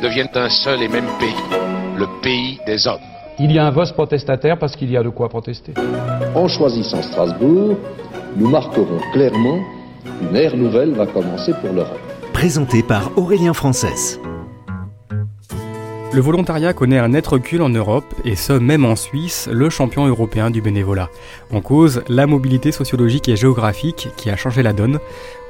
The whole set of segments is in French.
deviennent un seul et même pays, le pays des hommes. Il y a un vote protestataire parce qu'il y a de quoi protester. En choisissant Strasbourg, nous marquerons clairement qu'une ère nouvelle va commencer pour l'Europe. Présenté par Aurélien Frances. Le volontariat connaît un net recul en Europe, et ce même en Suisse, le champion européen du bénévolat. En cause, la mobilité sociologique et géographique qui a changé la donne.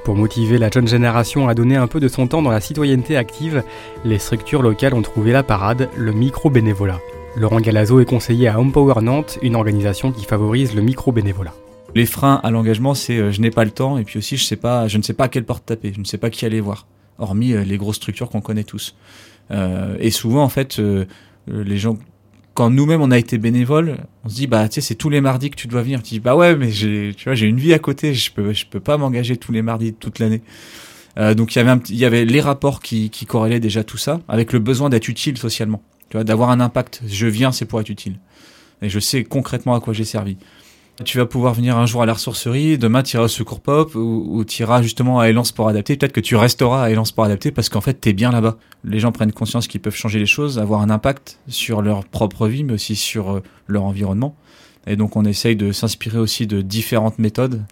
Pour motiver la jeune génération à donner un peu de son temps dans la citoyenneté active, les structures locales ont trouvé la parade, le micro-bénévolat. Laurent Galazo est conseiller à Empower Nantes, une organisation qui favorise le micro-bénévolat. Les freins à l'engagement, c'est euh, je n'ai pas le temps et puis aussi je sais pas, je ne sais pas à quelle porte taper, je ne sais pas qui aller voir, hormis euh, les grosses structures qu'on connaît tous. Euh, et souvent en fait, les gens, quand nous-mêmes on a été bénévoles, on se dit bah tu sais c'est tous les mardis que tu dois venir. Tu dis bah ouais mais j'ai, tu vois j'ai une vie à côté, je peux peux pas m'engager tous les mardis toute l'année. Euh, donc il y avait il y avait les rapports qui, qui corrélaient déjà tout ça avec le besoin d'être utile socialement, tu vois d'avoir un impact. Je viens c'est pour être utile et je sais concrètement à quoi j'ai servi. Tu vas pouvoir venir un jour à la ressourcerie, demain tu iras au secours pop ou, ou tu iras justement à Élan Sport Adapté. Peut-être que tu resteras à Élan Sport Adapté parce qu'en fait tu es bien là-bas. Les gens prennent conscience qu'ils peuvent changer les choses, avoir un impact sur leur propre vie mais aussi sur euh, leur environnement. Et donc on essaye de s'inspirer aussi de différentes méthodes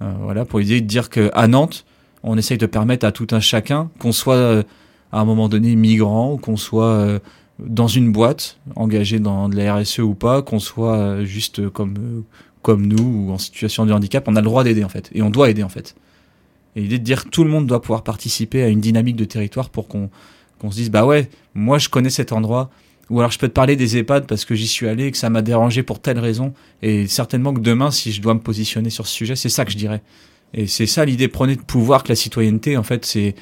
euh, voilà, pour l'idée de dire qu'à Nantes, on essaye de permettre à tout un chacun, qu'on soit euh, à un moment donné migrant ou qu'on soit dans une boîte, engagé dans de la RSE ou pas, qu'on soit juste comme, comme nous ou en situation de handicap, on a le droit d'aider en fait. Et on doit aider en fait. Et l'idée de dire que tout le monde doit pouvoir participer à une dynamique de territoire pour qu'on se dise, bah ouais, moi je connais cet endroit, ou alors je peux te parler des EHPAD parce que j'y suis allé et que ça m'a dérangé pour telle raison. Et certainement que demain, si je dois me positionner sur ce sujet, c'est ça que je dirais. Et c'est ça l'idée, prenez de pouvoir que la citoyenneté, en fait, c'est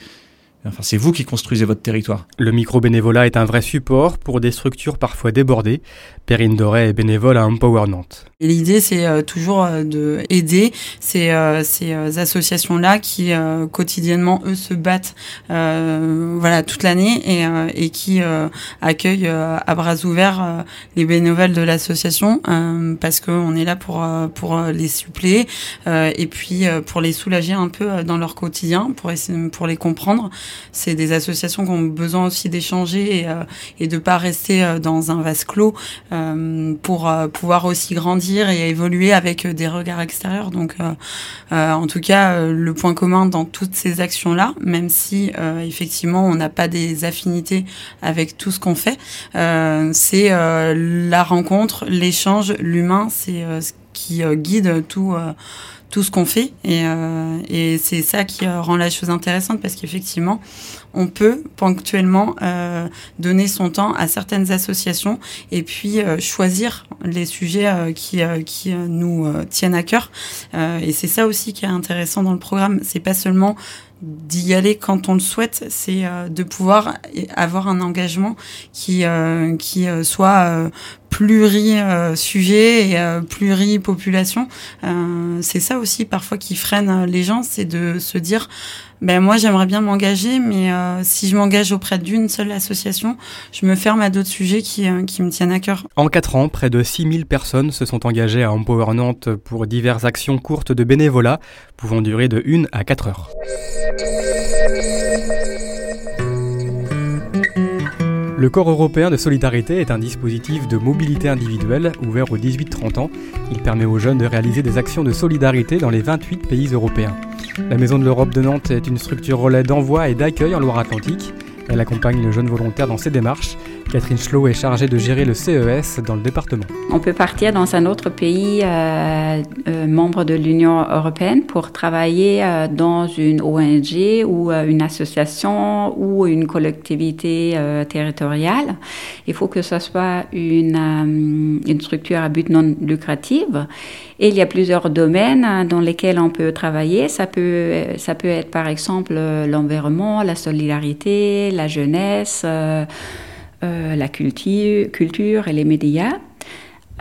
Enfin, c'est vous qui construisez votre territoire. Le micro-bénévolat est un vrai support pour des structures parfois débordées. Perrine Doré est bénévole à Empower Nantes. Et l'idée, c'est euh, toujours euh, de aider ces, euh, ces euh, associations-là qui euh, quotidiennement, eux, se battent euh, voilà, toute l'année et, euh, et qui euh, accueillent euh, à bras ouverts euh, les bénévoles de l'association euh, parce qu'on est là pour, euh, pour les suppléer euh, et puis euh, pour les soulager un peu euh, dans leur quotidien, pour, essayer, pour les comprendre. C'est des associations qui ont besoin aussi d'échanger et, euh, et de pas rester euh, dans un vase clos euh, pour euh, pouvoir aussi grandir et évoluer avec euh, des regards extérieurs. Donc, en tout cas, le point commun dans toutes ces actions-là, même si effectivement on n'a pas des affinités avec tout ce qu'on fait, c'est la rencontre, l'échange, l'humain, c'est ce qui guide tout. Tout ce qu'on fait et, euh, c'est ça qui euh, rend la chose intéressante parce qu'effectivement on peut ponctuellement euh, donner son temps à certaines associations et puis choisir les sujets qui, qui nous tiennent à cœur. Et c'est ça aussi qui est intéressant dans le programme. C'est pas seulement d'y aller quand on le souhaite, c'est de pouvoir avoir un engagement qui qui soit euh, pluri euh, sujet et euh, pluri population. Euh, c'est ça aussi parfois qui freine euh, les gens, c'est de se dire ben moi j'aimerais bien m'engager, mais euh, si je m'engage auprès d'une seule association, je me ferme à d'autres sujets qui, euh, qui me tiennent à cœur. En 4 ans, près de 6000 personnes se sont engagées à Empower Nantes pour diverses actions courtes de bénévolat, pouvant durer de 1 à 4 heures. Le Corps européen de solidarité est un dispositif de mobilité individuelle ouvert aux 18-30 ans. Il permet aux jeunes de réaliser des actions de solidarité dans les 28 pays européens. La Maison de l'Europe de Nantes est une structure relais d'envoi et d'accueil en Loire-Atlantique. Elle accompagne le jeune volontaire dans ses démarches Catherine Schlot est chargée de gérer le CES dans le département. On peut partir dans un autre pays euh, euh, membre de l'Union européenne pour travailler euh, dans une ONG ou une association ou une collectivité territoriale. Il faut que ce soit une, une structure à but non lucratif. Et il y a plusieurs domaines dans lesquels on peut travailler. Ça peut, ça peut être par exemple l'environnement, la solidarité, la jeunesse, la culture, culture et les médias.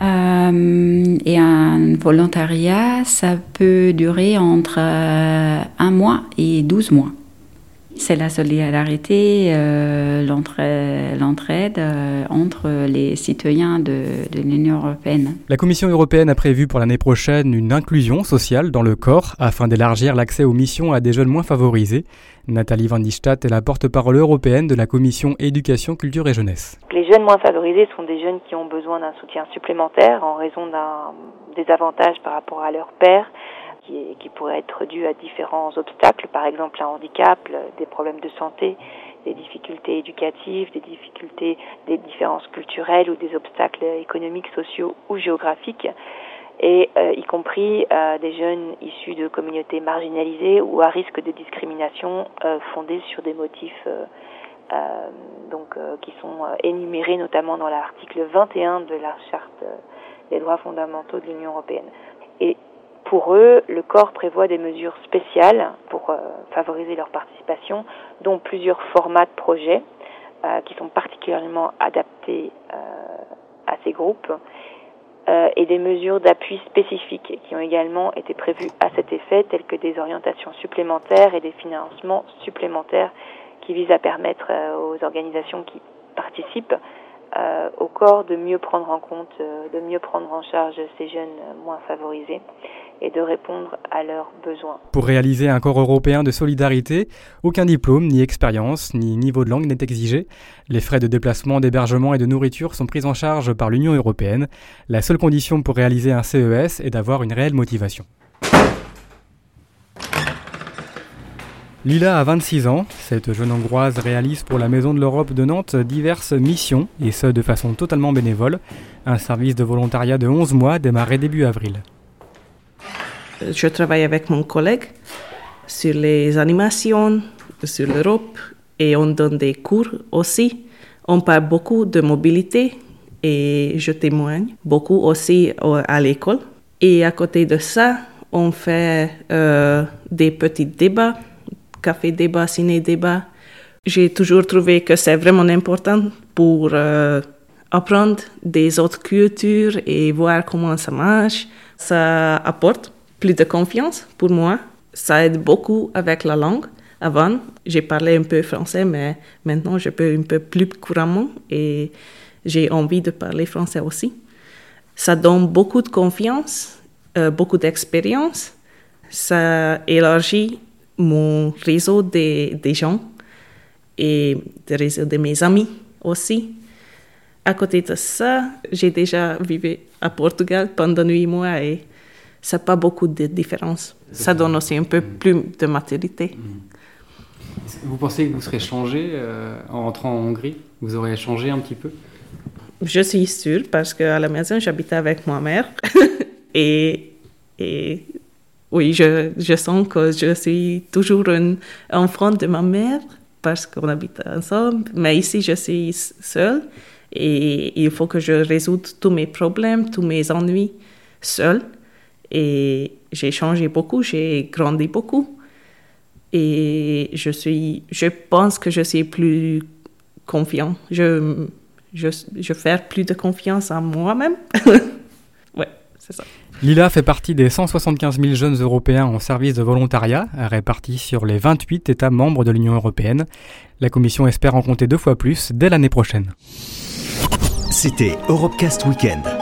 Euh, et un volontariat, ça peut durer entre euh, un mois et 12 mois. C'est la solidarité, euh, l'entraide euh, entre les citoyens de, de l'Union européenne. La Commission européenne a prévu pour l'année prochaine une inclusion sociale dans le corps afin d'élargir l'accès aux missions à des jeunes moins favorisés. Nathalie Van Distat est la porte-parole européenne de la Commission éducation, culture et jeunesse. Les jeunes moins favorisés sont des jeunes qui ont besoin d'un soutien supplémentaire en raison d'un désavantage par rapport à leur père qui, qui pourrait être dû à différents obstacles, par exemple un handicap, des problèmes de santé, des difficultés éducatives, des difficultés, des différences culturelles ou des obstacles économiques, sociaux ou géographiques, et euh, y compris euh, des jeunes issus de communautés marginalisées ou à risque de discrimination euh, fondée sur des motifs euh, donc, qui sont énumérés notamment dans l'article 21 de la Charte des droits fondamentaux de l'Union européenne. Et pour eux, le corps prévoit des mesures spéciales pour euh, favoriser leur participation, dont plusieurs formats de projets euh, qui sont particulièrement adaptés euh, à ces groupes et des mesures d'appui spécifiques qui ont également été prévues à cet effet, telles que des orientations supplémentaires et des financements supplémentaires qui visent à permettre aux organisations qui participent au corps de mieux prendre en compte, de mieux prendre en charge ces jeunes moins favorisés et de répondre à leurs besoins. Pour réaliser un corps européen de solidarité, aucun diplôme, ni expérience, ni niveau de langue n'est exigé. Les frais de déplacement, d'hébergement et de nourriture sont pris en charge par l'Union européenne. La seule condition pour réaliser un CES est d'avoir une réelle motivation. Lila a 26 ans. Cette jeune hongroise réalise pour la Maison de l'Europe de Nantes diverses missions, et ce de façon totalement bénévole. Un service de volontariat de 11 mois démarré début avril. Je travaille avec mon collègue sur les animations, sur l'Europe, et on donne des cours aussi. On parle beaucoup de mobilité et je témoigne beaucoup aussi à l'école. Et à côté de ça, on fait euh, des petits débats café débat, ciné débat. J'ai toujours trouvé que c'est vraiment important pour euh, apprendre des autres cultures et voir comment ça marche. Ça apporte plus de confiance pour moi. Ça aide beaucoup avec la langue. Avant, j'ai parlé un peu français, mais maintenant je peux un peu plus couramment et j'ai envie de parler français aussi. Ça donne beaucoup de confiance, euh, beaucoup d'expérience. Ça élargit mon réseau des, gens et le réseau de mes amis aussi. À côté de ça, j'ai déjà vécu à Portugal pendant huit mois et ça n'a pas beaucoup de différence. Ça donne aussi un peu plus de maturité. Vous pensez que vous serez changé euh, en rentrant en Hongrie? Vous aurez changé un petit peu? Je suis sûre parce qu'à la maison, j'habitais avec ma mère et, et oui, je, je, sens que je suis toujours un enfant de ma mère parce qu'on habite ensemble, mais ici je suis seule et il faut que je résoudre tous mes problèmes, tous mes ennuis seule. Et j'ai changé beaucoup, j'ai grandi beaucoup. Et je suis, je pense que je suis plus confiant. Je, je, je fais plus de confiance en moi-même. ouais, c'est ça. Lila fait partie des 175 000 jeunes européens en service de volontariat, répartis sur les 28 États membres de l'Union européenne. La Commission espère en compter deux fois plus dès l'année prochaine. C'était Europecast Weekend.